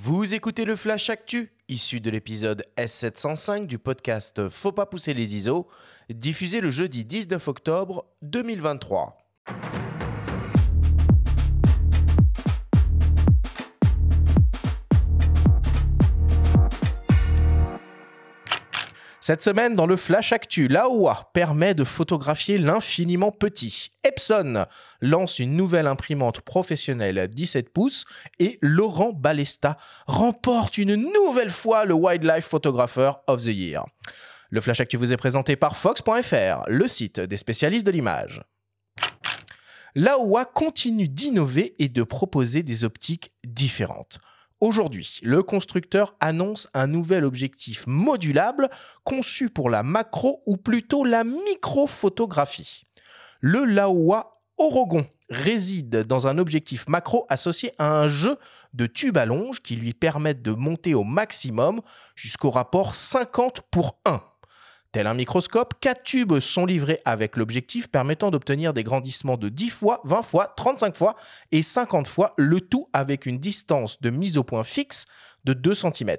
Vous écoutez le Flash Actu, issu de l'épisode S705 du podcast Faut pas pousser les ISO, diffusé le jeudi 19 octobre 2023. Cette semaine, dans le Flash Actu, l'AOA permet de photographier l'infiniment petit. Epson lance une nouvelle imprimante professionnelle 17 pouces et Laurent Balesta remporte une nouvelle fois le Wildlife Photographer of the Year. Le Flash Actu vous est présenté par Fox.fr, le site des spécialistes de l'image. L'AOA continue d'innover et de proposer des optiques différentes. Aujourd'hui, le constructeur annonce un nouvel objectif modulable conçu pour la macro ou plutôt la microphotographie. Le Laowa Orogon réside dans un objectif macro associé à un jeu de tubes à longe qui lui permettent de monter au maximum jusqu'au rapport 50 pour 1. Tel un microscope, 4 tubes sont livrés avec l'objectif permettant d'obtenir des grandissements de 10 fois, 20 fois, 35 fois et 50 fois, le tout avec une distance de mise au point fixe de 2 cm.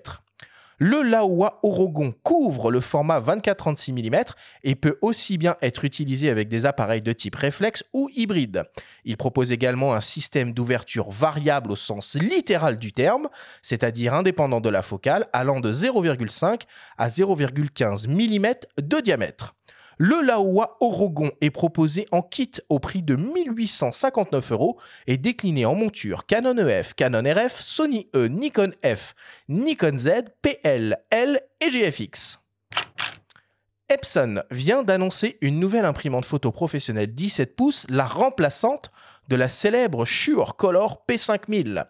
Le Laowa Orogon couvre le format 24-36 mm et peut aussi bien être utilisé avec des appareils de type réflexe ou hybride. Il propose également un système d'ouverture variable au sens littéral du terme, c'est-à-dire indépendant de la focale, allant de 0,5 à 0,15 mm de diamètre. Le Laowa Orogon est proposé en kit au prix de 1859 euros et décliné en monture Canon EF, Canon RF, Sony E, Nikon F, Nikon Z, PL, L et GFX. Epson vient d'annoncer une nouvelle imprimante photo professionnelle 17 pouces, la remplaçante de la célèbre Shure Color P5000.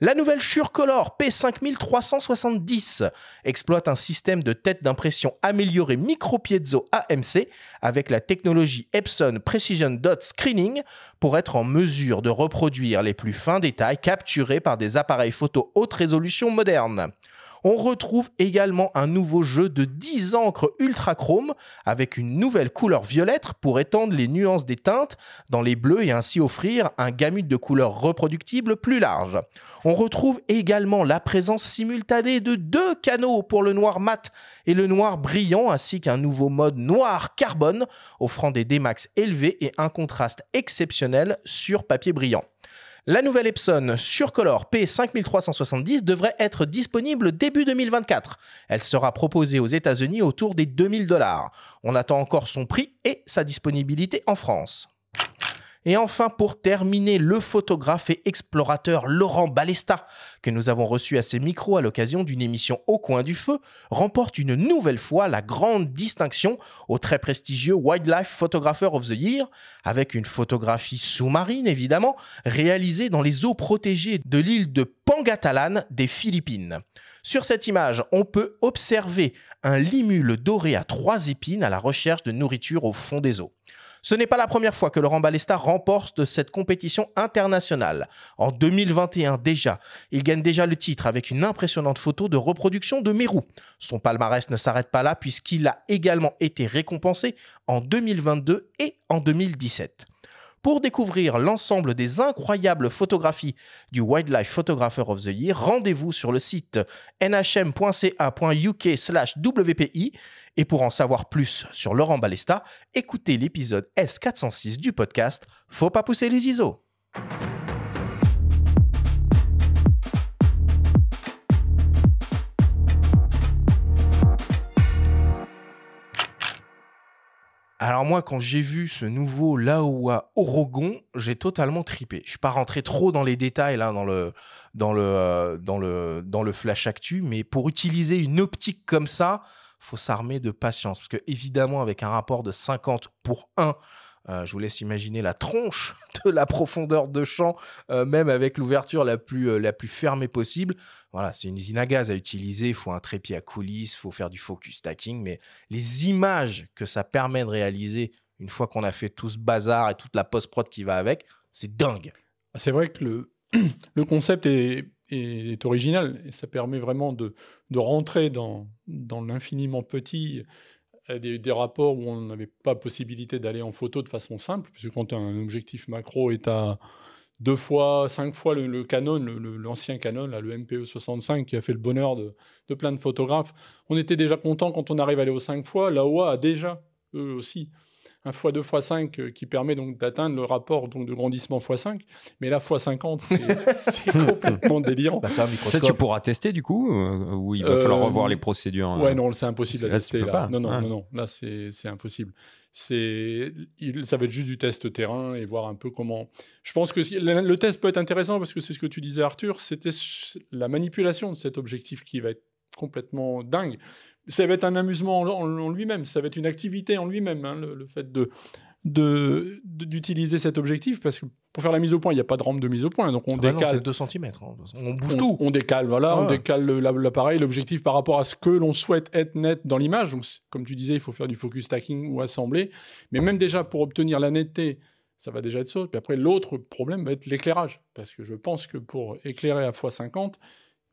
La nouvelle SureColor P5370 exploite un système de tête d'impression amélioré micro-piezo AMC avec la technologie Epson Precision Dot Screening pour être en mesure de reproduire les plus fins détails capturés par des appareils photo haute résolution modernes. On retrouve également un nouveau jeu de 10 encres ultra chrome avec une nouvelle couleur violette pour étendre les nuances des teintes dans les bleus et ainsi offrir un gamut de couleurs reproductibles plus large. On retrouve également la présence simultanée de deux canaux pour le noir mat et le noir brillant ainsi qu'un nouveau mode noir carbone offrant des démax élevés et un contraste exceptionnel sur papier brillant. La nouvelle Epson Surcolor P5370 devrait être disponible début 2024. Elle sera proposée aux États-Unis autour des 2000 dollars. On attend encore son prix et sa disponibilité en France. Et enfin, pour terminer, le photographe et explorateur Laurent Balesta, que nous avons reçu à ses micros à l'occasion d'une émission Au coin du feu, remporte une nouvelle fois la grande distinction au très prestigieux Wildlife Photographer of the Year, avec une photographie sous-marine évidemment, réalisée dans les eaux protégées de l'île de Pangatalan des Philippines. Sur cette image, on peut observer un limule doré à trois épines à la recherche de nourriture au fond des eaux. Ce n'est pas la première fois que Laurent Balesta remporte cette compétition internationale. En 2021 déjà, il gagne déjà le titre avec une impressionnante photo de reproduction de Mérou. Son palmarès ne s'arrête pas là puisqu'il a également été récompensé en 2022 et en 2017. Pour découvrir l'ensemble des incroyables photographies du Wildlife Photographer of the Year, rendez-vous sur le site nhm.ca.uk/wpi et pour en savoir plus sur Laurent Balesta, écoutez l'épisode S406 du podcast Faut pas pousser les ISO. Alors moi, quand j'ai vu ce nouveau Laowa Orogon, j'ai totalement tripé. Je suis pas rentré trop dans les détails là euh, dans le flash actu, mais pour utiliser une optique comme ça, faut s'armer de patience parce que évidemment avec un rapport de 50 pour 1 euh, je vous laisse imaginer la tronche de la profondeur de champ, euh, même avec l'ouverture la plus, euh, la plus fermée possible. Voilà, c'est une usine à gaz à utiliser. Il faut un trépied à coulisses, il faut faire du focus stacking. Mais les images que ça permet de réaliser une fois qu'on a fait tout ce bazar et toute la post-prod qui va avec, c'est dingue. C'est vrai que le, concept est, original et ça permet vraiment de, rentrer dans l'infiniment petit des, des, rapports où on n'avait pas possibilité d'aller en photo de façon simple, puisque quand un objectif macro est à deux fois, cinq fois le, Canon, l'ancien Canon, le MPE 65, qui a fait le bonheur de, de, plein de photographes. On était déjà content quand on arrive à aller aux cinq fois. La OA a déjà, eux aussi, un x2 x5 euh, qui permet donc d'atteindre le rapport donc de grandissement x5. Mais là, x50, c'est complètement délirant. Bah, ça, tu pourras tester du coup Ou il va falloir revoir les procédures Ouais, non, c'est impossible à tester. Là. Non, non, non, non, là, c'est impossible c'est ça va être juste du test terrain et voir un peu comment. Je pense que le, test peut être intéressant parce que c'est ce que tu disais Arthur, c'était la manipulation de cet objectif qui va être complètement dingue. Ça va être un amusement en, lui-même, ça va être une activité en lui-même, hein, le, fait de d'utiliser cet objectif parce que pour faire la mise au point, il n'y a pas de rampe de mise au point. Donc on ah bah décale. 2 cm. Hein. On bouge tout. On décale, voilà. On décale l'appareil, l'objectif par rapport à ce que l'on souhaite être net dans l'image. Donc, comme tu disais, il faut faire du focus stacking ou assembler. Mais même déjà pour obtenir la netteté, ça va déjà être ça. Puis après, l'autre problème va être l'éclairage. Parce que je pense que pour éclairer à x50,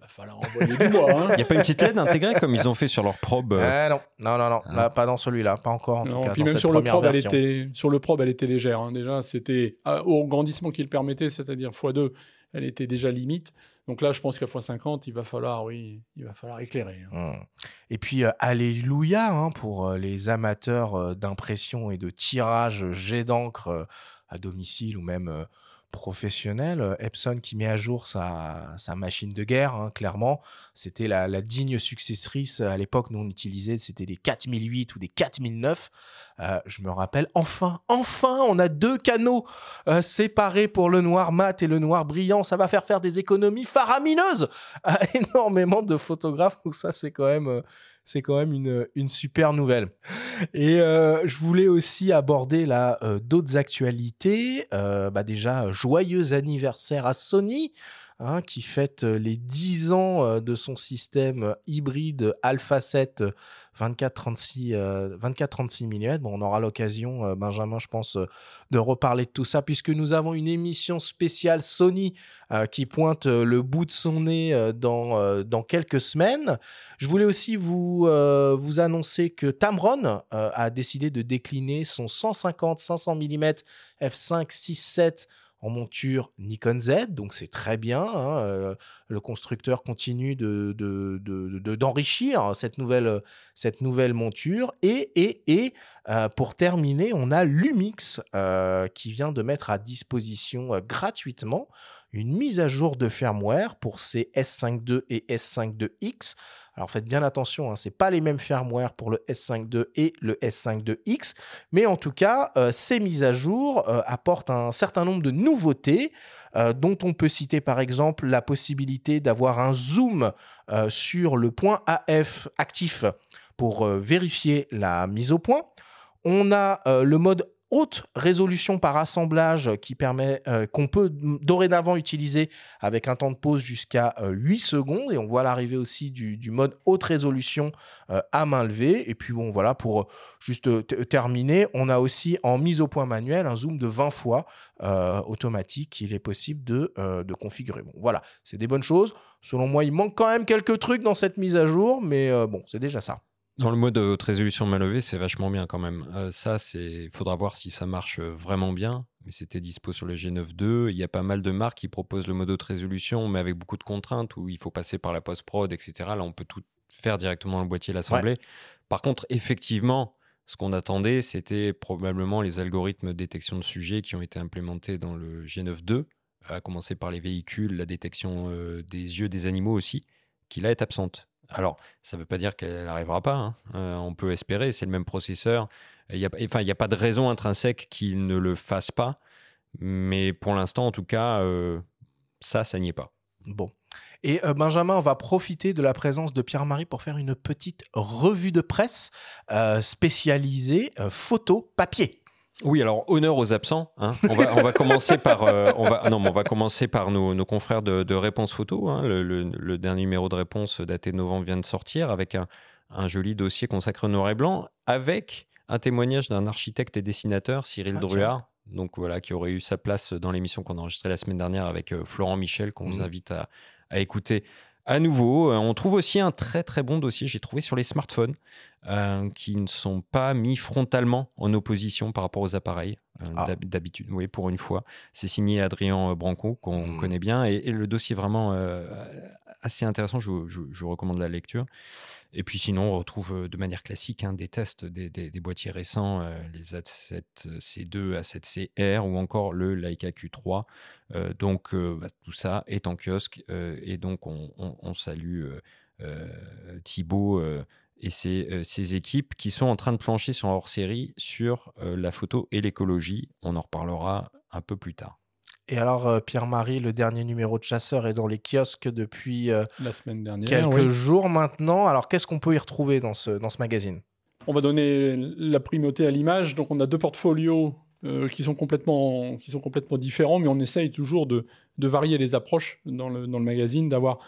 va falloir envoyer du bois. Hein. Il n'y a pas une petite LED intégrée comme ils ont fait sur leur probe euh... Non, non, non, non. Ah. pas dans celui-là, pas encore en tout cas. Puis même sur le probe, elle était sur le probe, elle était légère. Hein. Déjà, c'était au grandissement qu'il permettait, c'est-à-dire x2, elle était déjà limite. Donc là, je pense qu'à x50, il va falloir, oui, il va falloir éclairer. Hein. Mmh. Et puis, euh, alléluia hein, pour euh, les amateurs euh, d'impression et de tirage jet d'encre à domicile ou même professionnel. Euh, Epson qui met à jour sa, machine de guerre, hein, clairement. C'était la, digne successrice à l'époque, nous on utilisait, c'était des 4008 ou des 4009. Euh, je me rappelle, enfin, enfin, on a deux canaux euh, séparés pour le noir mat et le noir brillant. Ça va faire faire des économies faramineuses à énormément de photographes. Donc ça, c'est quand même c'est quand même une, super nouvelle. Et euh, je voulais aussi aborder euh, d'autres actualités. Euh, bah déjà, joyeux anniversaire à Sony. Hein, qui fête les 10 ans de son système hybride Alpha 7 24-36 24, mm. On aura l'occasion, euh, Benjamin, je pense, euh, de reparler de tout ça, puisque nous avons une émission spéciale Sony euh, qui pointe le bout de son nez dans, dans quelques semaines. Je voulais aussi vous, vous annoncer que Tamron a décidé de décliner son 150-500 mm f5.6.7 monture Nikon Z, donc c'est très bien. Hein, euh, le constructeur continue de, d'enrichir cette, nouvelle, cette nouvelle monture. Et, euh, pour terminer, on a Lumix euh, qui vient de mettre à disposition gratuitement une mise à jour de firmware pour ces S52 et S52X. Alors faites bien attention, hein, ce n'est pas les mêmes firmware pour le S52 et le S52X, mais en tout cas, euh, ces mises à jour euh, apportent un certain nombre de nouveautés, euh, dont on peut citer par exemple la possibilité d'avoir un zoom sur le point AF actif pour vérifier la mise au point. On a le mode haute résolution par assemblage qui permet euh, qu'on peut dorénavant utiliser avec un temps de pause jusqu'à 8 euh, secondes. Et on voit l'arrivée aussi du, mode haute résolution euh, à main levée. Et puis bon voilà pour juste terminer on a aussi en mise au point manuel un zoom de 20 fois automatique. Qu'il est possible de, de configurer. Bon voilà c'est des bonnes choses. Selon moi il manque quand même quelques trucs dans cette mise à jour mais bon c'est déjà ça dans le mode haute résolution main levée, c'est vachement bien quand même. Euh, ça, c'est faudra voir si ça marche euh, vraiment bien. Mais c'était dispo sur le G9 II. Il y a pas mal de marques qui proposent le mode haute résolution, mais avec beaucoup de contraintes où il faut passer par la post-prod, etc. Là, on peut tout faire directement dans le boîtier, l'assembler. Par contre, effectivement, ce qu'on attendait, c'était probablement les algorithmes de détection de sujets qui ont été implémentés dans le G9 II, à commencer par les véhicules, la détection euh, des yeux des animaux aussi, qui là est absente. Alors, ça ne veut pas dire qu'elle n'arrivera pas. Hein. Euh, on peut espérer, c'est le même processeur. Il n'y a, pas de raison intrinsèque qu'il ne le fasse pas. Mais pour l'instant, en tout cas, euh, ça, ça n'y est pas. Bon. Et euh, Benjamin, on va profiter de la présence de Pierre-Marie pour faire une petite revue de presse spécialisée photo papier. Oui, alors honneur aux absents. Hein. On, va, commencer par, euh, on va, non, on va commencer par nos, confrères de, de Réponse Photo. Hein. Le, dernier numéro de Réponse daté de novembre vient de sortir avec un, joli dossier consacré au noir et blanc, avec un témoignage d'un architecte et dessinateur, Cyril ah, Druard, donc voilà, qui aurait eu sa place dans l'émission qu'on a enregistrée la semaine dernière avec euh, Florent Michel, qu'on vous mmh. invite à, écouter À nouveau, euh, on trouve aussi un très très bon dossier, j'ai trouvé sur les smartphones, euh, qui ne sont pas mis frontalement en opposition par rapport aux appareils. Ah. D'habitude, oui, pour une fois. C'est signé Adrien Branco, qu'on mmh. connaît bien, et, le dossier est vraiment assez intéressant, je, je, recommande la lecture. Et puis sinon, on retrouve euh, de manière classique hein, des tests des, boîtiers récents, euh, les A7C2, A7CR ou encore le Leica Q3. Euh, donc bah, tout ça est en kiosque et donc on, salue Thibaut et ses, ses, équipes qui sont en train de plancher sur hors série sur la photo et l'écologie. On en reparlera un peu plus tard. Et alors, euh, Pierre-Marie, le dernier numéro de Chasseur est dans les kiosques depuis euh, la semaine dernière, quelques jours maintenant. Alors, qu'est-ce qu'on peut y retrouver dans ce, dans ce magazine? On va donner la primauté à l'image. Donc, on a deux portfolios euh, qui, sont complètement, qui sont complètement différents, mais on essaye toujours de, de varier les approches dans le, dans le magazine, d'avoir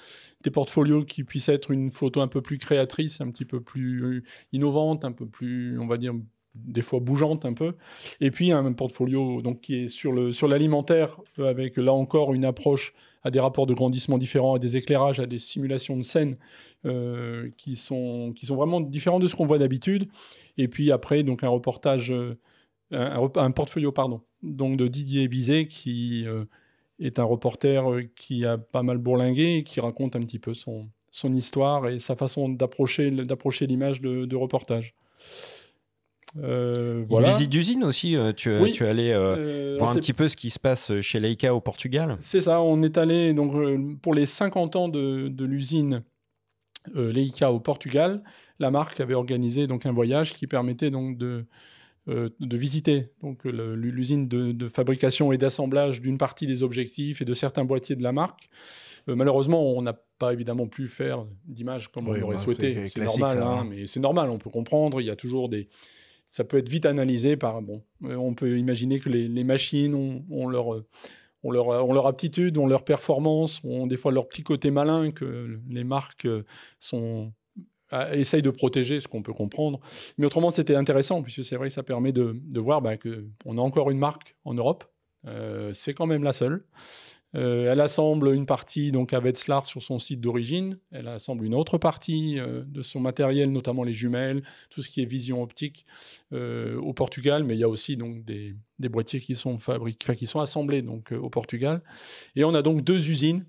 des portfolios qui puissent être une photo un peu plus créatrice, un petit peu plus innovante, un peu plus, on va dire, des fois bougeante un peu. Et puis un portfolio donc, qui est sur, le, sur l'alimentaire, avec là encore une approche à des rapports de grandissement différents, à des éclairages, à des simulations de scènes euh, qui, sont, qui sont vraiment différents de ce qu'on voit d'habitude. Et puis après, donc un reportage, euh, un, portfolio, pardon, donc de Didier Bizet, qui euh, est un reporter qui a pas mal bourlingué et qui raconte un petit peu son, son histoire et sa façon d'approcher, d'approcher l'image de reportage. Euh, voilà. Une visite d'usine aussi, euh, tu, tu es allé euh, voir un petit peu ce qui se passe chez Leica au Portugal. C'est ça, on est allé donc, pour les 50 ans de, de l'usine Leica au Portugal. La marque avait organisé donc, un voyage qui permettait donc, de, de visiter donc, l'usine de, de, fabrication et d'assemblage d'une partie des objectifs et de certains boîtiers de la marque. malheureusement, on n'a pas évidemment pu faire d'image comme on aurait bah, souhaité. C'est normal, hein, hein. mais c'est normal, on peut comprendre. Il y a toujours des, ça peut être vite analysé par. Bon, euh, on peut imaginer que les, machines ont, leur, ont, leur, ont, leur, aptitude, ont leur performance, ont des fois leur petit côté malin que les marques sont, de protéger, ce qu'on peut comprendre. Mais autrement, c'était intéressant, puisque c'est vrai que ça permet de, voir bah, qu'on a encore une marque en Europe. Euh, c'est quand même la seule. Euh, elle assemble une partie donc à Wetzlar sur son site d'origine. Elle assemble une autre partie euh, de son matériel, notamment les jumelles, tout ce qui est vision optique euh, au Portugal. Mais il y a aussi donc des, boîtiers qui sont fabriqués, qui sont assemblés donc au Portugal. Et on a donc deux usines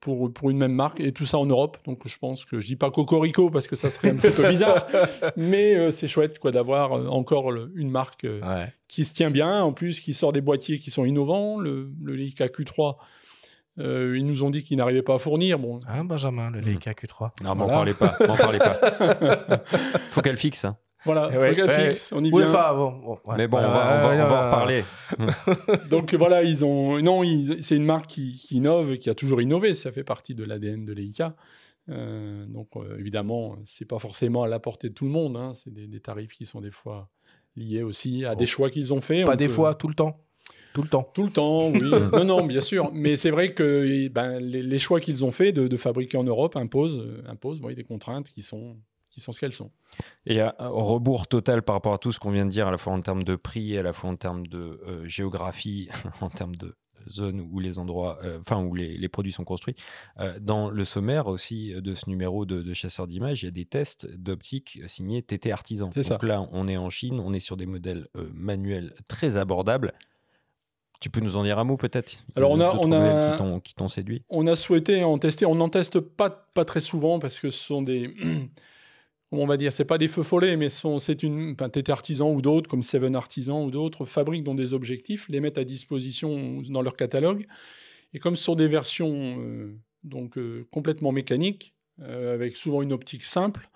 pour, pour une même marque, et tout ça en Europe. Donc je pense que je dis pas Cocorico parce que ça serait un petit peu bizarre, mais c'est chouette quoi d'avoir encore une marque qui se tient bien, en plus qui sort des boîtiers qui sont innovants. Le, le Leica Q3 euh, ils nous ont dit qu'ils n'arrivaient pas à fournir. Bon. Ah, Benjamin, le Leica Q3. Non, m'en parlez pas. M'en parlez pas. faut qu'elle fixe. Hein. Voilà, fixe. On y vient. Mais bon, on, va, on, va, en reparler. Donc voilà, ils ont. Non, c'est une marque qui, qui, innove, qui a toujours innové. Ça fait partie de l'ADN de Leica. Euh, donc euh, évidemment, c'est pas forcément à la portée de tout le monde. Hein. C'est des, tarifs qui sont des fois liés aussi à des oh. choix qu'ils ont faits. Pas des fois, tout le temps. Tout le temps. Tout le temps, oui. non, non, bien sûr. Mais c'est vrai que ben, les, choix qu'ils ont fait de, fabriquer en Europe imposent, euh, imposent des contraintes qui sont, qui sont ce qu'elles sont. Et à rebours total par rapport à tout ce qu'on vient de dire, à la fois en termes de prix, à la fois en termes de euh, géographie, en termes de zone où les endroits, euh, enfin où les, produits sont construits. dans le sommaire aussi de ce numéro de, de chasseurs d'images, il y a des tests d'optique signés TT Artisan. Donc ça. là, on est en Chine, on est sur des modèles manuels très abordables tu peux nous en dire un mot peut-être? Alors on a, on a qui t'ont séduit. On a souhaité en tester. On n'en teste pas pas très souvent parce que ce sont des on va dire, c'est pas des feux follets, mais c'est une enfin, Artisan ou d'autres, comme Seven Artisan ou d'autres, fabriquent dans des objectifs, les mettent à disposition dans leur catalogue. Et comme ce sont des versions euh, donc euh, complètement mécaniques, euh, avec souvent une optique simple,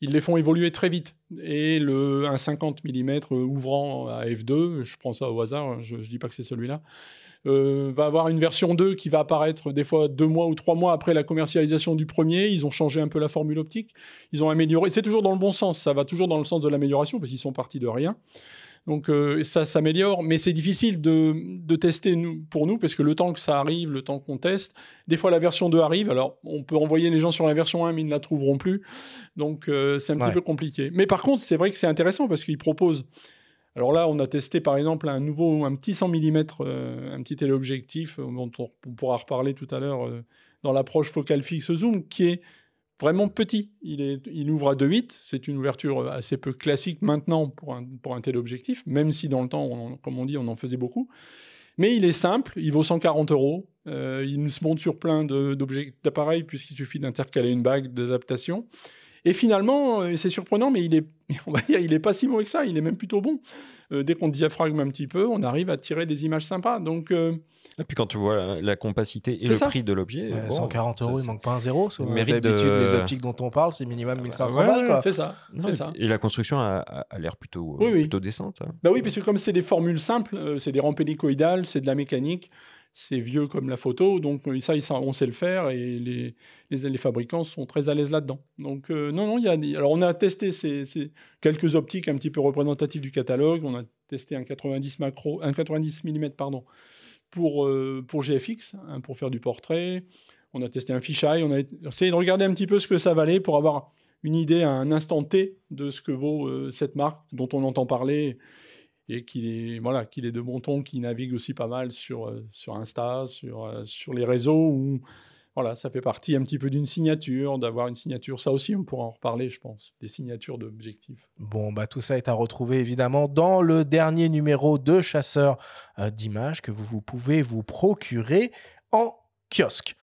ils les font évoluer très vite. Et le, un 50 mm ouvrant à f2, je prends ça au hasard, hein, je ne dis pas que c'est celui-là, euh, va avoir une version 2 qui va apparaître des fois deux mois ou trois mois après la commercialisation du premier. Ils ont changé un peu la formule optique, ils ont amélioré. C'est toujours dans le bon sens, ça va toujours dans le sens de l'amélioration parce qu'ils sont partis de rien. Donc euh, ça s'améliore, mais c'est difficile de, tester nous, pour nous parce que le temps que ça arrive, le temps qu'on teste, des fois la version 2 arrive, alors on peut envoyer les gens sur la version 1 mais ils ne la trouveront plus. Donc euh, c'est un petit peu compliqué. Mais par contre, c'est vrai que c'est intéressant parce qu'ils proposent Alors là, on a testé par exemple un nouveau, un petit 100 mm, un petit téléobjectif dont on, pourra reparler tout à l'heure dans l'approche focale fixe zoom, qui est vraiment petit. Il, ouvre à 2,8. C'est une ouverture assez peu classique maintenant pour un, pour un téléobjectif, même si dans le temps, comme on dit, on en faisait beaucoup. Mais il est simple, il vaut 140 euros. Euh, il se monte sur plein d'appareils puisqu'il suffit d'intercaler une bague d'adaptation. Et finalement, euh, c'est surprenant, mais il est, on va dire, il est pas si mauvais que ça. Il est même plutôt bon. Euh, dès qu'on diaphragme un petit peu, on arrive à tirer des images sympas. Donc et puis quand tu vois la, compacité et le prix de l'objet. 140 euros, il manque pas un zéro. D'habitude, de... les optiques dont on parle, c'est minimum 1500 balles. C'est ça, ça. Et la construction a, l'air plutôt, plutôt décente. Hein. Bah oui, parce que comme c'est des formules simples, euh, c'est des rampes hélicoïdales, c'est de la mécanique, c'est vieux comme la photo, donc euh, ça, on sait le faire et les, les, fabricants sont très à l'aise là-dedans. Donc euh, non, non, il y a. Alors on a testé ces, quelques optiques un petit peu représentatives du catalogue. On a testé un 90 macro, un 90 mm pardon, pour, euh, pour GFX, hein, pour faire du portrait. On a testé un fisheye, on a essayé de regarder un petit peu ce que ça valait pour avoir une idée à un instant T de ce que vaut cette marque dont on entend parler et qu'il est, voilà, qu'il est de bon ton, qui navigue aussi pas mal sur, euh, sur Insta, sur, sur les réseaux où voilà, ça fait partie un petit peu d'une signature, d'avoir une signature. Ça aussi, on pourra en reparler, je pense, des signatures d'objectifs. Bon, bah, tout ça est à retrouver évidemment dans le dernier numéro de Chasseur euh, d'images que vous, vous pouvez vous procurer en kiosque.